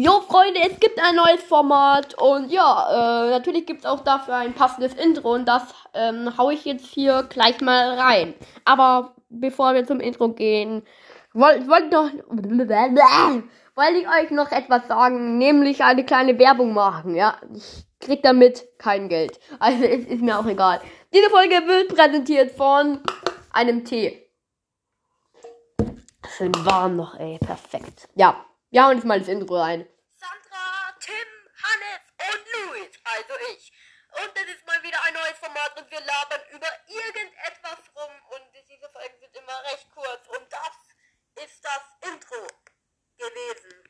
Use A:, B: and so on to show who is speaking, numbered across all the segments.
A: Jo, Freunde, es gibt ein neues Format und ja, äh, natürlich gibt es auch dafür ein passendes Intro und das ähm, hau ich jetzt hier gleich mal rein. Aber bevor wir zum Intro gehen, wollte wollt noch, wollte ich euch noch etwas sagen, nämlich eine kleine Werbung machen, ja. Ich krieg damit kein Geld. Also es ist mir auch egal. Diese Folge wird präsentiert von einem Tee. Schön warm noch, ey. Perfekt. Ja, wir hauen jetzt mal das Intro rein.
B: Sandra, Tim, Hannes und Luis, also ich. Und das ist mal wieder ein neues Format und wir labern über irgendetwas rum und diese Folgen sind immer recht kurz und das ist das Intro gewesen.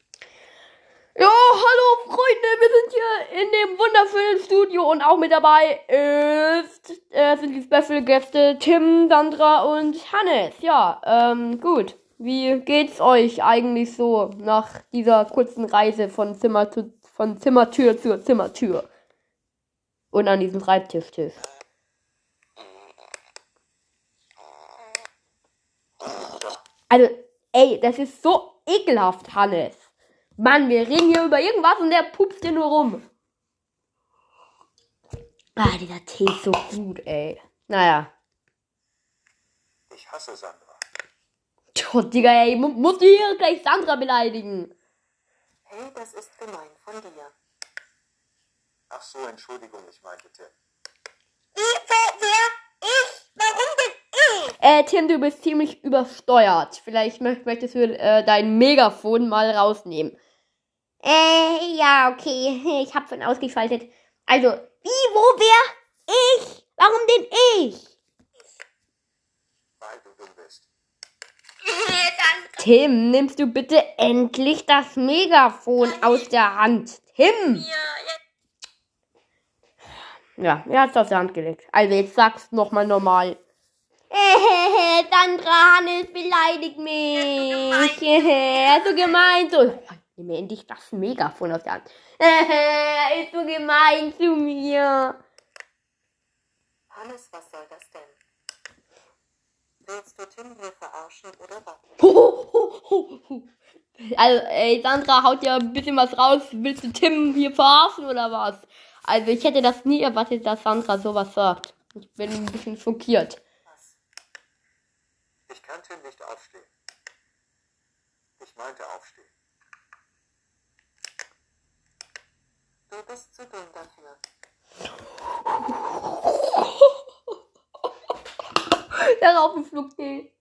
A: Ja, hallo Freunde, wir sind hier in dem wunderschönen Studio und auch mit dabei ist, äh, sind die Special Gäste Tim, Sandra und Hannes. Ja, ähm, gut. Wie geht's euch eigentlich so nach dieser kurzen Reise von Zimmer zu, von Zimmertür zu Zimmertür? Und an diesem Schreibtischtisch. Also, ey, das ist so ekelhaft, Hannes. Mann, wir reden hier über irgendwas und der pupst hier nur rum. Ah, dieser Tee ist so gut, ey. Naja.
C: Ich hasse Sandra.
A: Tja, Digga, ey, mu musst du hier gleich Sandra beleidigen?
B: Hey, das ist gemein von dir.
C: Ach so, Entschuldigung, ich meinte Tim.
B: Ich, wer, wer? Ich? Warum denn ich?
A: Äh, Tim, du bist ziemlich übersteuert. Vielleicht mö möchtest du äh, dein Megafon mal rausnehmen. Äh, ja, okay. Ich hab schon ausgeschaltet. Also, wie, wo, wer? Ich? Warum denn ich?
C: Weil du dumm bist.
A: Tim, nimmst du bitte endlich das Megafon aus der Hand. Tim! Ja, er hat's aus der Hand gelegt. Also, jetzt sag's nochmal normal. Sandra Hannes beleidigt mich. Äh, so gemein. So, nimm mir endlich das Megafon aus der Hand. Äh, ist so gemein zu mir.
B: Hannes, was soll das denn? Willst du Tim hier verarschen oder was?
A: Also, ey, Sandra haut ja ein bisschen was raus. Willst du Tim hier verarschen oder was? Also, ich hätte das nie erwartet, dass Sandra sowas sagt. Ich bin ein bisschen schockiert.
B: Was?
C: Ich kann Tim nicht aufstehen. Ich meinte aufstehen.
B: Du bist zu dumm dafür.
A: Der Raupenflug geht.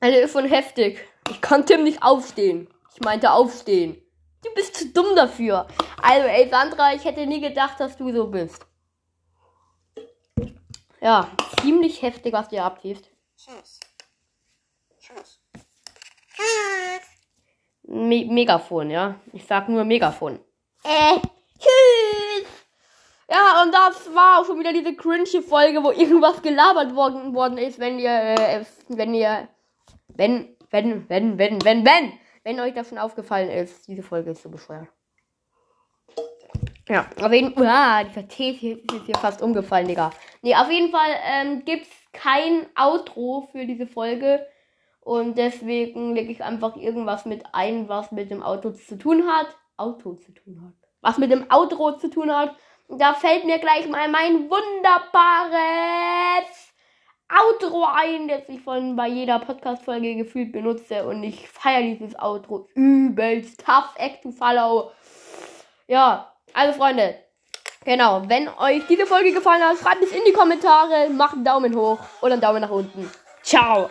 A: Also ist schon heftig. Ich kann Tim nicht aufstehen. Ich meinte aufstehen. Du bist zu dumm dafür. Also, ey, Sandra, ich hätte nie gedacht, dass du so bist. Ja, ziemlich heftig, was.
C: Tschüss. Tschüss.
B: Tschüss.
A: Me Megafon, ja. Ich sag nur Megafon. Äh, tschüss. Ja, und das war auch schon wieder diese cringe Folge, wo irgendwas gelabert worden, worden ist, wenn ihr, äh, wenn ihr, wenn, wenn, wenn, wenn, wenn, wenn, wenn euch das schon aufgefallen ist. Diese Folge ist so bescheuert. Ja, auf jeden Fall, ah, dieser Tee ist hier, ist hier fast umgefallen, Digga. Nee, auf jeden Fall ähm, gibt's kein Outro für diese Folge. Und deswegen lege ich einfach irgendwas mit ein, was mit dem Auto zu tun hat. Auto zu tun hat. Was mit dem Outro zu tun hat. Da fällt mir gleich mal mein wunderbares Outro ein, das ich von bei jeder Podcast-Folge gefühlt benutze. Und ich feiere dieses Outro übelst. Tough Act to follow. Ja, also Freunde. Genau, wenn euch diese Folge gefallen hat, schreibt es in die Kommentare, macht einen Daumen hoch oder einen Daumen nach unten. Ciao.